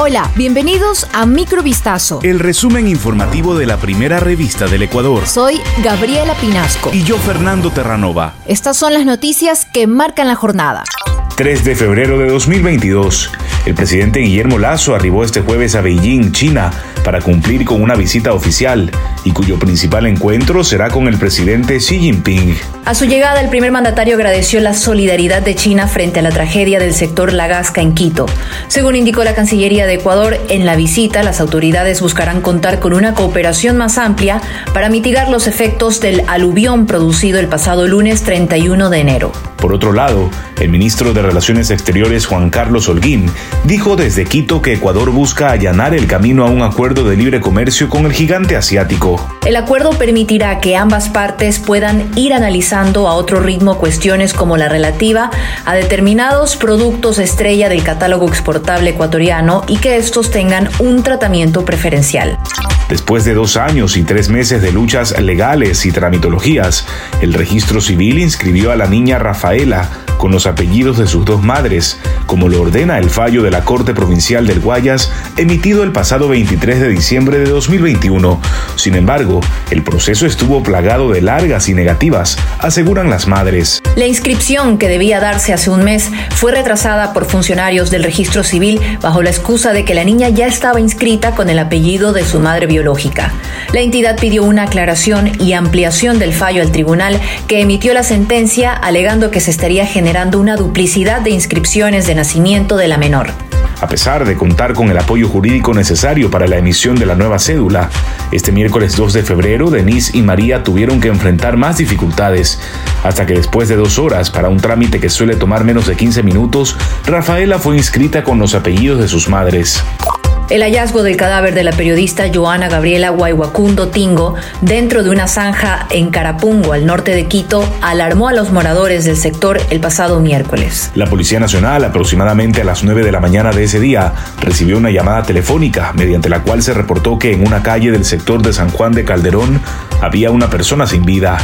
Hola, bienvenidos a Microvistazo. El resumen informativo de la primera revista del Ecuador. Soy Gabriela Pinasco. Y yo, Fernando Terranova. Estas son las noticias que marcan la jornada. 3 de febrero de 2022. El presidente Guillermo Lazo arribó este jueves a Beijing, China, para cumplir con una visita oficial y cuyo principal encuentro será con el presidente Xi Jinping. A su llegada, el primer mandatario agradeció la solidaridad de China frente a la tragedia del sector Lagasca en Quito. Según indicó la Cancillería de Ecuador, en la visita las autoridades buscarán contar con una cooperación más amplia para mitigar los efectos del aluvión producido el pasado lunes 31 de enero. Por otro lado, el ministro de Relaciones Exteriores Juan Carlos Holguín dijo desde Quito que Ecuador busca allanar el camino a un acuerdo de libre comercio con el gigante asiático. El acuerdo permitirá que ambas partes puedan ir analizando a otro ritmo cuestiones como la relativa a determinados productos estrella del catálogo exportable ecuatoriano y que estos tengan un tratamiento preferencial. Después de dos años y tres meses de luchas legales y tramitologías, el registro civil inscribió a la niña Rafaela con los apellidos de sus dos madres, como lo ordena el fallo de la Corte Provincial del Guayas emitido el pasado 23 de diciembre de 2021. Sin embargo, el proceso estuvo plagado de largas y negativas, aseguran las madres. La inscripción que debía darse hace un mes fue retrasada por funcionarios del registro civil bajo la excusa de que la niña ya estaba inscrita con el apellido de su madre biológica. La entidad pidió una aclaración y ampliación del fallo al tribunal que emitió la sentencia alegando que se estaría generando una duplicidad de inscripciones de nacimiento de la menor. A pesar de contar con el apoyo jurídico necesario para la emisión de la nueva cédula, este miércoles 2 de febrero, Denise y María tuvieron que enfrentar más dificultades, hasta que después de dos horas para un trámite que suele tomar menos de 15 minutos, Rafaela fue inscrita con los apellidos de sus madres. El hallazgo del cadáver de la periodista Joana Gabriela Guaywacundo Tingo dentro de una zanja en Carapungo, al norte de Quito, alarmó a los moradores del sector el pasado miércoles. La Policía Nacional, aproximadamente a las 9 de la mañana de ese día, recibió una llamada telefónica mediante la cual se reportó que en una calle del sector de San Juan de Calderón había una persona sin vida.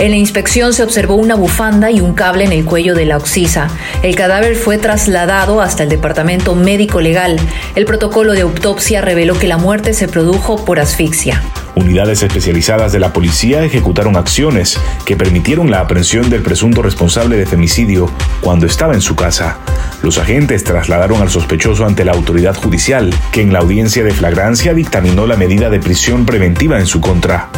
En la inspección se observó una bufanda y un cable en el cuello de la oxisa. El cadáver fue trasladado hasta el departamento médico legal. El protocolo de autopsia reveló que la muerte se produjo por asfixia. Unidades especializadas de la policía ejecutaron acciones que permitieron la aprehensión del presunto responsable de femicidio cuando estaba en su casa. Los agentes trasladaron al sospechoso ante la autoridad judicial, que en la audiencia de flagrancia dictaminó la medida de prisión preventiva en su contra.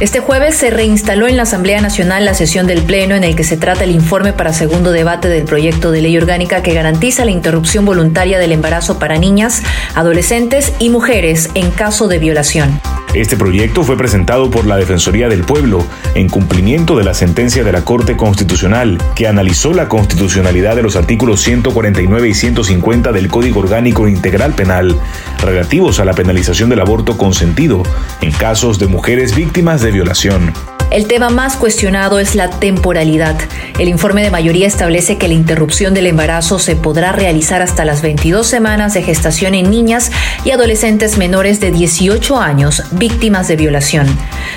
Este jueves se reinstaló en la Asamblea Nacional la sesión del Pleno en el que se trata el informe para segundo debate del proyecto de ley orgánica que garantiza la interrupción voluntaria del embarazo para niñas, adolescentes y mujeres en caso de violación. Este proyecto fue presentado por la Defensoría del Pueblo en cumplimiento de la sentencia de la Corte Constitucional que analizó la constitucionalidad de los artículos 149 y 150 del Código Orgánico Integral Penal relativos a la penalización del aborto consentido en casos de mujeres víctimas de violación. El tema más cuestionado es la temporalidad. El informe de mayoría establece que la interrupción del embarazo se podrá realizar hasta las 22 semanas de gestación en niñas y adolescentes menores de 18 años víctimas de violación.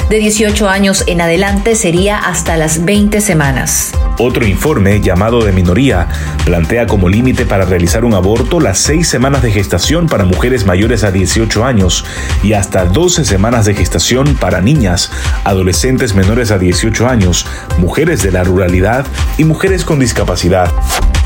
De 18 años en adelante sería hasta las 20 semanas. Otro informe, llamado de minoría, plantea como límite para realizar un aborto las seis semanas de gestación para mujeres mayores a 18 años y hasta 12 semanas de gestación para niñas, adolescentes menores a 18 años, mujeres de la ruralidad y mujeres con discapacidad.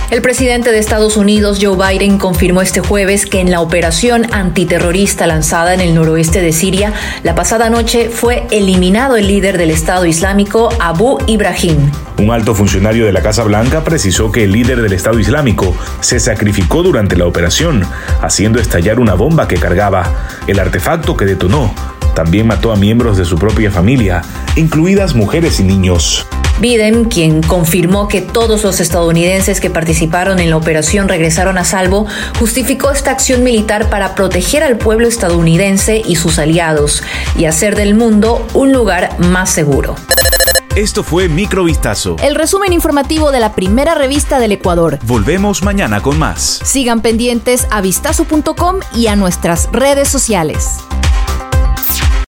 El presidente de Estados Unidos, Joe Biden, confirmó este jueves que en la operación antiterrorista lanzada en el noroeste de Siria, la pasada noche fue eliminado el líder del Estado Islámico, Abu Ibrahim. Un alto funcionario de la Casa Blanca precisó que el líder del Estado Islámico se sacrificó durante la operación, haciendo estallar una bomba que cargaba. El artefacto que detonó también mató a miembros de su propia familia, incluidas mujeres y niños. Biden, quien confirmó que todos los estadounidenses que participaron en la operación regresaron a salvo, justificó esta acción militar para proteger al pueblo estadounidense y sus aliados y hacer del mundo un lugar más seguro. Esto fue Microvistazo. El resumen informativo de la primera revista del Ecuador. Volvemos mañana con más. Sigan pendientes a vistazo.com y a nuestras redes sociales.